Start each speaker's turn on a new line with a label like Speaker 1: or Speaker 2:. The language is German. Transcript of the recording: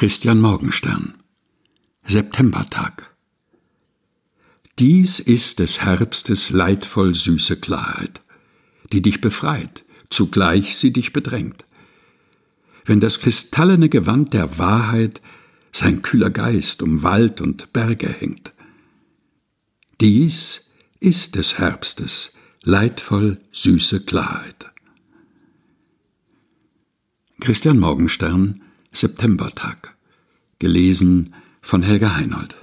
Speaker 1: Christian Morgenstern Septembertag Dies ist des Herbstes leidvoll süße Klarheit, die dich befreit, zugleich sie dich bedrängt. Wenn das kristallene Gewand der Wahrheit sein kühler Geist um Wald und Berge hängt. Dies ist des Herbstes leidvoll süße Klarheit. Christian Morgenstern Septembertag. Gelesen von Helga Heinold.